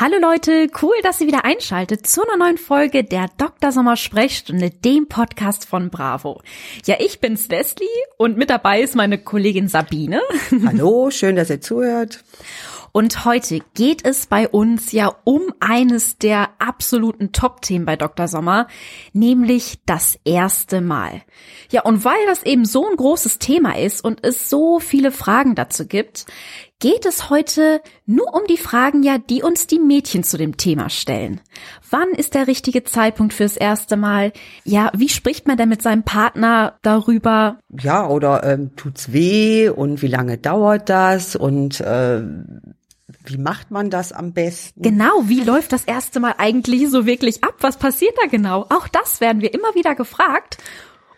Hallo Leute, cool, dass ihr wieder einschaltet zu einer neuen Folge der Dr. Sommer Sprechstunde, dem Podcast von Bravo. Ja, ich bin's Leslie und mit dabei ist meine Kollegin Sabine. Hallo, schön, dass ihr zuhört. Und heute geht es bei uns ja um eines der absoluten Top-Themen bei Dr. Sommer, nämlich das erste Mal. Ja, und weil das eben so ein großes Thema ist und es so viele Fragen dazu gibt, geht es heute nur um die Fragen ja, die uns die Mädchen zu dem Thema stellen. Wann ist der richtige Zeitpunkt fürs erste Mal? Ja, wie spricht man denn mit seinem Partner darüber? Ja, oder ähm, tut's weh und wie lange dauert das und äh, wie macht man das am besten? Genau, wie läuft das erste Mal eigentlich so wirklich ab? Was passiert da genau? Auch das werden wir immer wieder gefragt.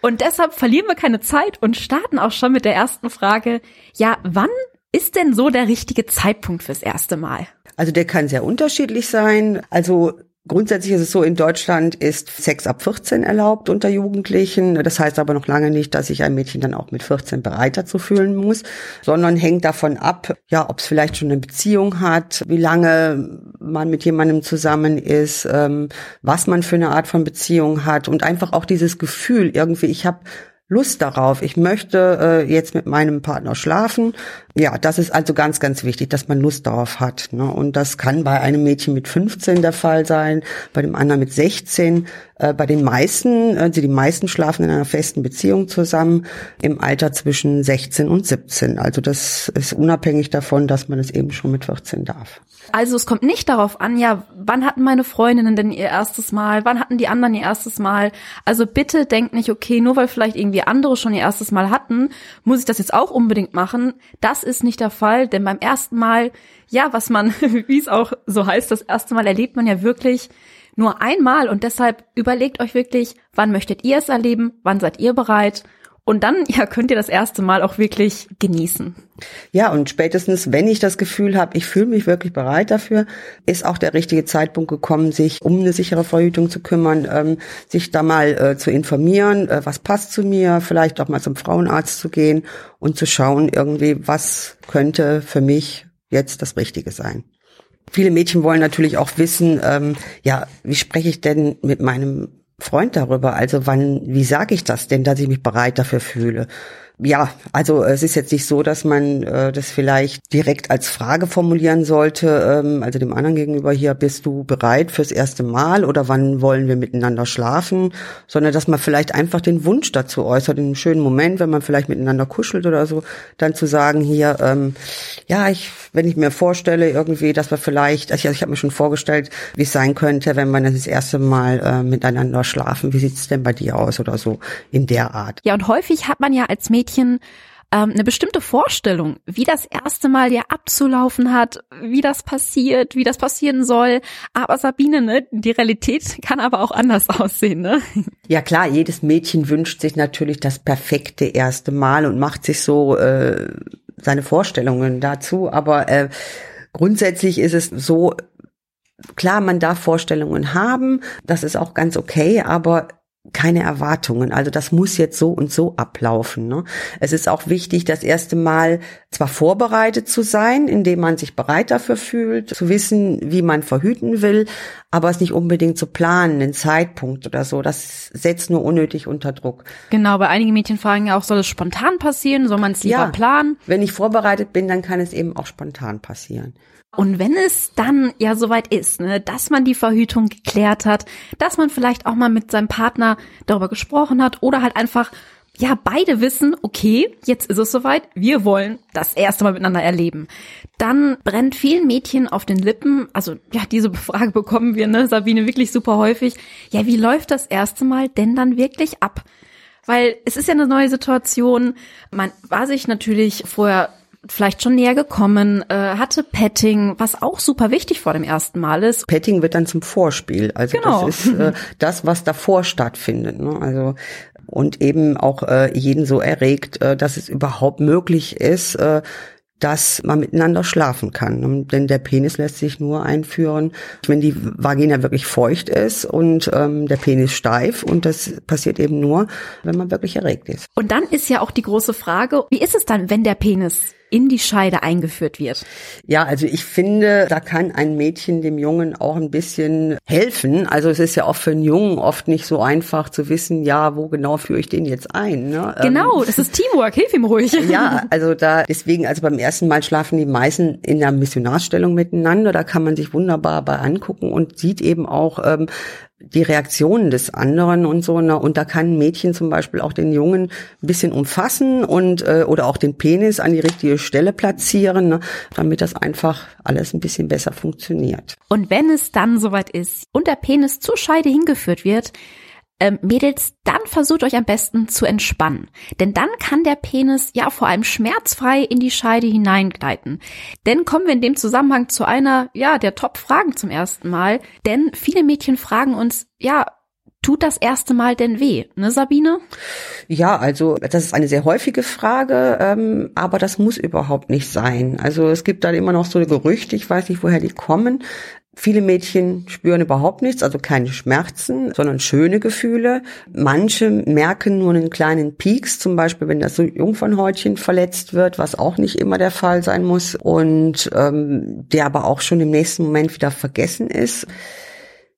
Und deshalb verlieren wir keine Zeit und starten auch schon mit der ersten Frage. Ja, wann ist denn so der richtige Zeitpunkt fürs erste Mal? Also der kann sehr unterschiedlich sein. Also Grundsätzlich ist es so, in Deutschland ist Sex ab 14 erlaubt unter Jugendlichen. Das heißt aber noch lange nicht, dass sich ein Mädchen dann auch mit 14 bereit dazu fühlen muss, sondern hängt davon ab, ja, ob es vielleicht schon eine Beziehung hat, wie lange man mit jemandem zusammen ist, ähm, was man für eine Art von Beziehung hat und einfach auch dieses Gefühl irgendwie, ich habe Lust darauf. Ich möchte äh, jetzt mit meinem Partner schlafen. Ja, das ist also ganz, ganz wichtig, dass man Lust darauf hat. Ne? Und das kann bei einem Mädchen mit 15 der Fall sein, bei dem anderen mit 16. Äh, bei den meisten, also die meisten schlafen in einer festen Beziehung zusammen im Alter zwischen 16 und 17. Also das ist unabhängig davon, dass man es eben schon mit 14 darf. Also es kommt nicht darauf an, ja, wann hatten meine Freundinnen denn ihr erstes Mal, wann hatten die anderen ihr erstes Mal. Also bitte denkt nicht, okay, nur weil vielleicht irgendwie andere schon ihr erstes Mal hatten, muss ich das jetzt auch unbedingt machen. Das ist nicht der Fall, denn beim ersten Mal, ja, was man, wie es auch so heißt, das erste Mal erlebt man ja wirklich nur einmal und deshalb überlegt euch wirklich, wann möchtet ihr es erleben, wann seid ihr bereit und dann ja könnt ihr das erste Mal auch wirklich genießen. Ja, und spätestens, wenn ich das Gefühl habe, ich fühle mich wirklich bereit dafür, ist auch der richtige Zeitpunkt gekommen, sich um eine sichere Verhütung zu kümmern, ähm, sich da mal äh, zu informieren, äh, was passt zu mir, vielleicht auch mal zum Frauenarzt zu gehen und zu schauen, irgendwie, was könnte für mich jetzt das Richtige sein. Viele Mädchen wollen natürlich auch wissen, ähm, ja, wie spreche ich denn mit meinem Freund darüber? Also wann, wie sage ich das denn, dass ich mich bereit dafür fühle? Ja, also es ist jetzt nicht so, dass man äh, das vielleicht direkt als Frage formulieren sollte, ähm, also dem anderen gegenüber hier, bist du bereit fürs erste Mal oder wann wollen wir miteinander schlafen, sondern dass man vielleicht einfach den Wunsch dazu äußert, in einem schönen Moment, wenn man vielleicht miteinander kuschelt oder so, dann zu sagen hier, ähm, ja, ich, wenn ich mir vorstelle irgendwie, dass wir vielleicht, also ich, ich habe mir schon vorgestellt, wie es sein könnte, wenn man das erste Mal äh, miteinander schlafen, wie sieht's denn bei dir aus oder so in der Art. Ja, und häufig hat man ja als Mädchen Mädchen ähm, eine bestimmte Vorstellung, wie das erste Mal ja abzulaufen hat, wie das passiert, wie das passieren soll. Aber Sabine, ne, die Realität kann aber auch anders aussehen, ne? Ja klar, jedes Mädchen wünscht sich natürlich das perfekte erste Mal und macht sich so äh, seine Vorstellungen dazu. Aber äh, grundsätzlich ist es so, klar, man darf Vorstellungen haben, das ist auch ganz okay, aber keine Erwartungen. Also das muss jetzt so und so ablaufen. Ne? Es ist auch wichtig, das erste Mal zwar vorbereitet zu sein, indem man sich bereit dafür fühlt, zu wissen, wie man verhüten will, aber es nicht unbedingt zu planen, den Zeitpunkt oder so. Das setzt nur unnötig unter Druck. Genau, bei einigen Mädchen fragen ja auch, soll es spontan passieren, soll man es lieber ja, planen? Wenn ich vorbereitet bin, dann kann es eben auch spontan passieren. Und wenn es dann ja soweit ist, ne, dass man die Verhütung geklärt hat, dass man vielleicht auch mal mit seinem Partner darüber gesprochen hat oder halt einfach ja, beide wissen, okay, jetzt ist es soweit, wir wollen das erste Mal miteinander erleben. Dann brennt vielen Mädchen auf den Lippen, also ja, diese Frage bekommen wir, ne, Sabine, wirklich super häufig. Ja, wie läuft das erste Mal denn dann wirklich ab? Weil es ist ja eine neue Situation. Man war sich natürlich vorher vielleicht schon näher gekommen, äh, hatte Petting, was auch super wichtig vor dem ersten Mal ist. Petting wird dann zum Vorspiel. Also genau. das ist äh, das, was davor stattfindet. Ne? Also und eben auch äh, jeden so erregt, äh, dass es überhaupt möglich ist, äh, dass man miteinander schlafen kann. Denn der Penis lässt sich nur einführen, wenn die Vagina wirklich feucht ist und ähm, der Penis steif. Und das passiert eben nur, wenn man wirklich erregt ist. Und dann ist ja auch die große Frage, wie ist es dann, wenn der Penis in die Scheide eingeführt wird. Ja, also ich finde, da kann ein Mädchen dem Jungen auch ein bisschen helfen. Also es ist ja auch für einen Jungen oft nicht so einfach zu wissen, ja, wo genau führe ich den jetzt ein. Ne? Genau, ähm, das ist Teamwork, hilf ihm ruhig. Ja, also da deswegen, also beim ersten Mal schlafen die meisten in der Missionarstellung miteinander. Da kann man sich wunderbar bei angucken und sieht eben auch, ähm, die Reaktionen des anderen und so. Ne? Und da kann ein Mädchen zum Beispiel auch den Jungen ein bisschen umfassen und äh, oder auch den Penis an die richtige Stelle platzieren, ne? damit das einfach alles ein bisschen besser funktioniert. Und wenn es dann soweit ist und der Penis zur Scheide hingeführt wird, ähm, Mädels, dann versucht euch am besten zu entspannen. Denn dann kann der Penis ja vor allem schmerzfrei in die Scheide hineingleiten. Denn kommen wir in dem Zusammenhang zu einer, ja, der Top-Fragen zum ersten Mal. Denn viele Mädchen fragen uns, ja, Tut das erste Mal denn weh, ne Sabine? Ja, also das ist eine sehr häufige Frage, ähm, aber das muss überhaupt nicht sein. Also es gibt dann immer noch so Gerüchte, ich weiß nicht, woher die kommen, Viele Mädchen spüren überhaupt nichts, also keine Schmerzen, sondern schöne Gefühle. Manche merken nur einen kleinen Pieks, zum Beispiel wenn das Jungfernhäutchen verletzt wird, was auch nicht immer der Fall sein muss und ähm, der aber auch schon im nächsten Moment wieder vergessen ist.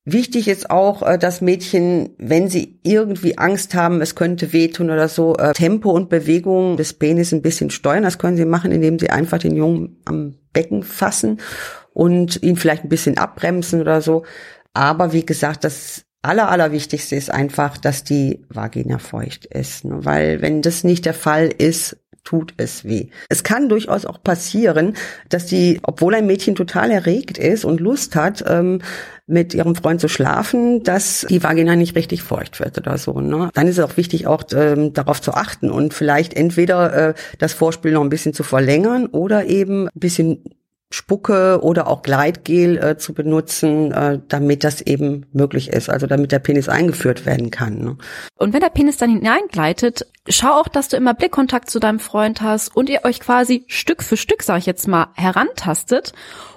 Wichtig ist auch, äh, dass Mädchen, wenn sie irgendwie Angst haben, es könnte wehtun oder so, äh, Tempo und Bewegung des Penis ein bisschen steuern. Das können sie machen, indem sie einfach den Jungen am Becken fassen und ihn vielleicht ein bisschen abbremsen oder so. Aber wie gesagt, das aller, allerwichtigste ist einfach, dass die Vagina feucht ist. Ne? Weil wenn das nicht der Fall ist, tut es weh. Es kann durchaus auch passieren, dass die, obwohl ein Mädchen total erregt ist und Lust hat, ähm, mit ihrem Freund zu schlafen, dass die Vagina nicht richtig feucht wird oder so. Ne? Dann ist es auch wichtig, auch ähm, darauf zu achten und vielleicht entweder äh, das Vorspiel noch ein bisschen zu verlängern oder eben ein bisschen Spucke oder auch Gleitgel äh, zu benutzen, äh, damit das eben möglich ist, also damit der Penis eingeführt werden kann. Ne? Und wenn der Penis dann hineingleitet, schau auch, dass du immer Blickkontakt zu deinem Freund hast und ihr euch quasi Stück für Stück, sag ich jetzt mal, herantastet.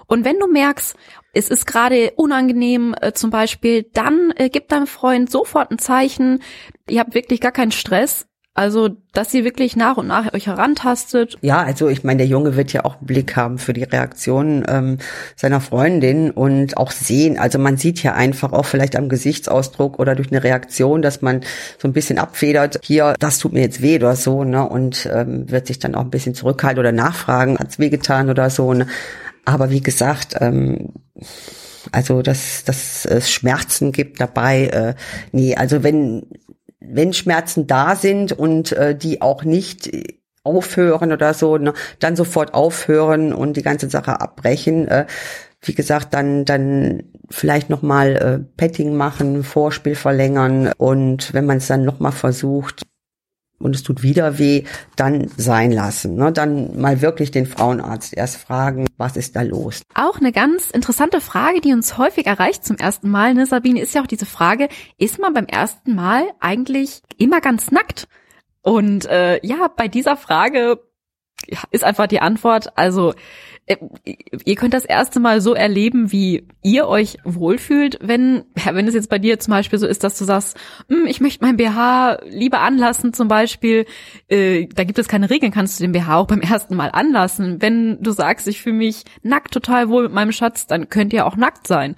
Und wenn du merkst, es ist gerade unangenehm äh, zum Beispiel, dann äh, gib deinem Freund sofort ein Zeichen, ihr habt wirklich gar keinen Stress, also, dass sie wirklich nach und nach euch herantastet. Ja, also ich meine, der Junge wird ja auch einen Blick haben für die Reaktionen ähm, seiner Freundin und auch sehen. Also man sieht ja einfach auch vielleicht am Gesichtsausdruck oder durch eine Reaktion, dass man so ein bisschen abfedert, hier, das tut mir jetzt weh oder so, ne? Und ähm, wird sich dann auch ein bisschen zurückhalten oder nachfragen, hat's wehgetan oder so. Ne? Aber wie gesagt, ähm, also dass, dass es Schmerzen gibt dabei, äh, nee, also wenn wenn Schmerzen da sind und äh, die auch nicht aufhören oder so, ne, dann sofort aufhören und die ganze Sache abbrechen. Äh, wie gesagt, dann dann vielleicht noch mal äh, Petting machen, Vorspiel verlängern und wenn man es dann noch mal versucht, und es tut wieder weh, dann sein lassen. Ne? Dann mal wirklich den Frauenarzt erst fragen, was ist da los. Auch eine ganz interessante Frage, die uns häufig erreicht zum ersten Mal, ne, Sabine, ist ja auch diese Frage, ist man beim ersten Mal eigentlich immer ganz nackt? Und äh, ja, bei dieser Frage ist einfach die Antwort, also äh, ihr könnt das erste Mal so erleben, wie ihr euch wohlfühlt, wenn, wenn es jetzt bei dir zum Beispiel so ist, dass du sagst, hm, ich möchte mein BH lieber anlassen zum Beispiel, äh, da gibt es keine Regeln, kannst du den BH auch beim ersten Mal anlassen. Wenn du sagst, ich fühle mich nackt total wohl mit meinem Schatz, dann könnt ihr auch nackt sein.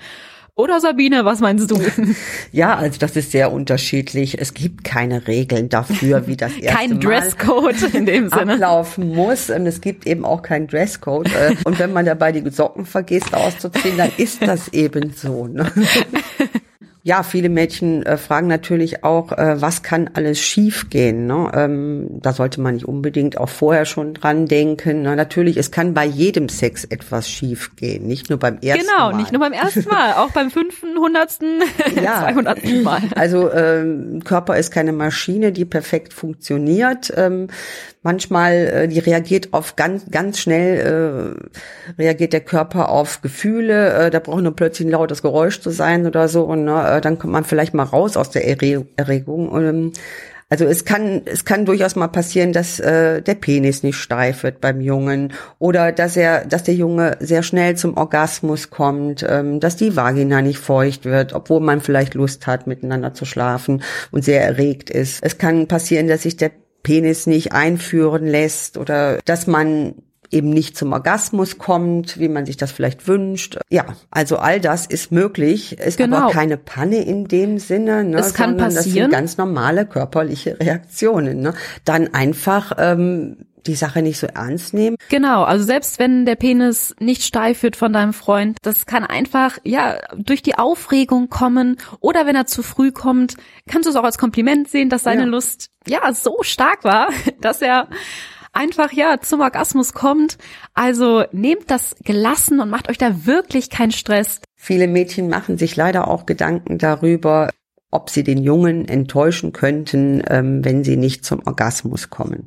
Oder Sabine, was meinst du? Ja, also das ist sehr unterschiedlich. Es gibt keine Regeln dafür, wie das erste Kein Dresscode in dem Sinne. ablaufen muss. Und es gibt eben auch keinen Dresscode. Äh, und wenn man dabei die Socken vergisst auszuziehen, dann ist das eben so. Ne? ja, viele Mädchen äh, fragen natürlich auch, äh, was kann alles schiefgehen? Ne? Ähm, da sollte man nicht unbedingt auch vorher schon dran denken. Na, natürlich, es kann bei jedem Sex etwas schiefgehen, nicht nur beim ersten genau, Mal. Genau, nicht nur beim ersten Mal, auch beim fünften, hundertsten, zweihundertsten Mal. Also ähm, Körper ist keine Maschine, die perfekt funktioniert. Ähm, manchmal, äh, die reagiert auf ganz, ganz schnell, äh, reagiert der Körper auf Gefühle. Äh, da braucht nur plötzlich ein lautes Geräusch zu sein oder so. Und ne, äh, dann kommt man vielleicht mal raus aus der Erregung. Ähm, also es kann es kann durchaus mal passieren, dass äh, der Penis nicht steif wird beim Jungen oder dass er dass der Junge sehr schnell zum Orgasmus kommt, ähm, dass die Vagina nicht feucht wird, obwohl man vielleicht Lust hat miteinander zu schlafen und sehr erregt ist. Es kann passieren, dass sich der Penis nicht einführen lässt oder dass man eben nicht zum Orgasmus kommt, wie man sich das vielleicht wünscht. Ja, also all das ist möglich, ist genau. aber keine Panne in dem Sinne, ne, es kann passieren. das sind ganz normale körperliche Reaktionen. Ne? Dann einfach ähm, die Sache nicht so ernst nehmen. Genau, also selbst wenn der Penis nicht steif wird von deinem Freund, das kann einfach ja durch die Aufregung kommen oder wenn er zu früh kommt, kannst du es auch als Kompliment sehen, dass seine ja. Lust ja so stark war, dass er einfach ja zum Orgasmus kommt. Also nehmt das gelassen und macht euch da wirklich keinen Stress. Viele Mädchen machen sich leider auch Gedanken darüber, ob sie den Jungen enttäuschen könnten, ähm, wenn sie nicht zum Orgasmus kommen.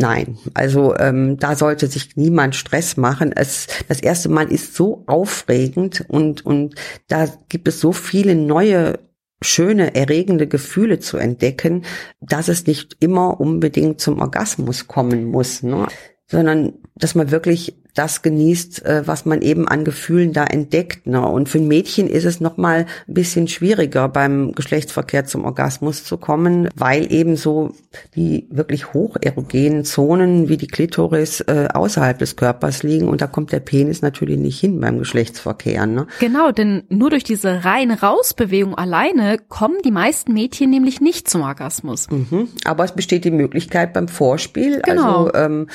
Nein, also ähm, da sollte sich niemand Stress machen. Es, das erste Mal ist so aufregend und und da gibt es so viele neue schöne, erregende Gefühle zu entdecken, dass es nicht immer unbedingt zum Orgasmus kommen muss, ne? sondern dass man wirklich das genießt, äh, was man eben an Gefühlen da entdeckt. Ne? Und für ein Mädchen ist es noch mal ein bisschen schwieriger, beim Geschlechtsverkehr zum Orgasmus zu kommen, weil eben so die wirklich hocherogenen Zonen wie die Klitoris äh, außerhalb des Körpers liegen und da kommt der Penis natürlich nicht hin beim Geschlechtsverkehr. Ne? Genau, denn nur durch diese rein Rausbewegung alleine kommen die meisten Mädchen nämlich nicht zum Orgasmus. Mhm. Aber es besteht die Möglichkeit beim Vorspiel, genau. also ähm,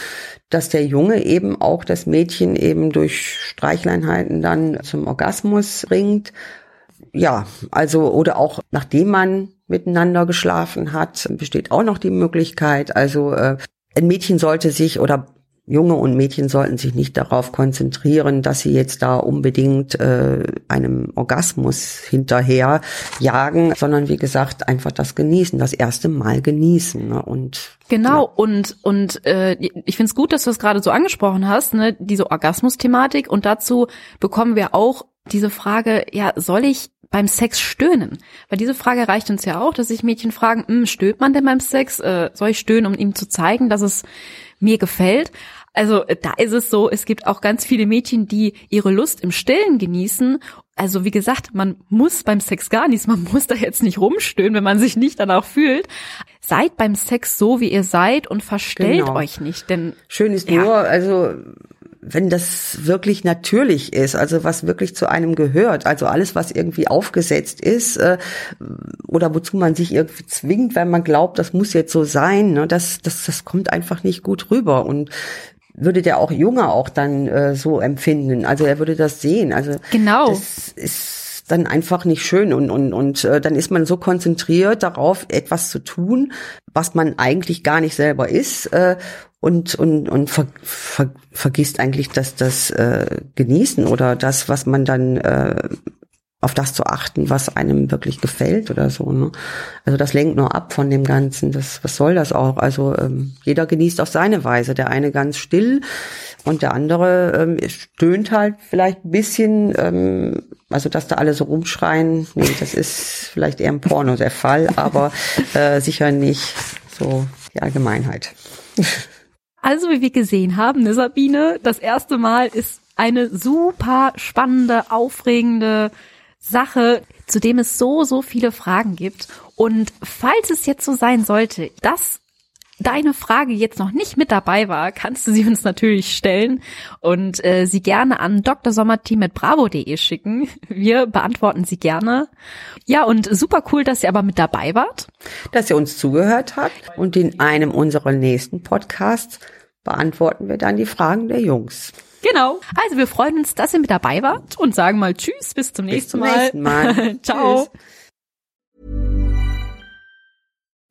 dass der Junge eben auch das Mädchen eben durch Streichleinheiten dann zum Orgasmus ringt. Ja, also oder auch nachdem man miteinander geschlafen hat, besteht auch noch die Möglichkeit. Also äh, ein Mädchen sollte sich oder Junge und Mädchen sollten sich nicht darauf konzentrieren, dass sie jetzt da unbedingt äh, einem Orgasmus hinterher jagen, sondern wie gesagt einfach das genießen, das erste Mal genießen ne? und genau ja. und und äh, ich finde es gut, dass du es gerade so angesprochen hast, ne, diese Orgasmus-Thematik und dazu bekommen wir auch diese Frage, ja, soll ich beim Sex stöhnen? Weil diese Frage reicht uns ja auch, dass sich Mädchen fragen, hm, stöhnt man denn beim Sex? Äh, soll ich stöhnen, um ihm zu zeigen, dass es mir gefällt. Also da ist es so, es gibt auch ganz viele Mädchen, die ihre Lust im Stillen genießen. Also wie gesagt, man muss beim Sex gar nichts, man muss da jetzt nicht rumstöhnen, wenn man sich nicht danach fühlt. Seid beim Sex so, wie ihr seid und verstellt genau. euch nicht, denn schön ist ja. nur, also wenn das wirklich natürlich ist, also was wirklich zu einem gehört, also alles, was irgendwie aufgesetzt ist äh, oder wozu man sich irgendwie zwingt, weil man glaubt, das muss jetzt so sein, ne, das, das, das kommt einfach nicht gut rüber und würde der auch Junge auch dann äh, so empfinden. Also er würde das sehen. Also genau. das ist dann einfach nicht schön und und und äh, dann ist man so konzentriert darauf, etwas zu tun, was man eigentlich gar nicht selber ist äh, und und und ver, ver, vergisst eigentlich, dass das äh, genießen oder das, was man dann äh, auf das zu achten, was einem wirklich gefällt oder so. Ne? Also das lenkt nur ab von dem Ganzen. Das, was soll das auch? Also ähm, jeder genießt auf seine Weise. Der eine ganz still und der andere ähm, stöhnt halt vielleicht ein bisschen. Ähm, also dass da alle so rumschreien, nee, das ist vielleicht eher im Porno der Fall, aber äh, sicher nicht so die Allgemeinheit. Also wie wir gesehen haben, ne Sabine, das erste Mal ist eine super spannende, aufregende Sache, zu dem es so, so viele Fragen gibt. Und falls es jetzt so sein sollte, dass deine Frage jetzt noch nicht mit dabei war, kannst du sie uns natürlich stellen und äh, sie gerne an drsommerteam.bravo.de schicken. Wir beantworten sie gerne. Ja, und super cool, dass ihr aber mit dabei wart. Dass ihr uns zugehört habt und in einem unserer nächsten Podcasts beantworten wir dann die Fragen der Jungs. Genau. Also wir freuen uns, dass ihr mit dabei wart und sagen mal Tschüss, bis zum nächsten bis zum Mal. Nächsten Mal. Ciao. Tschüss.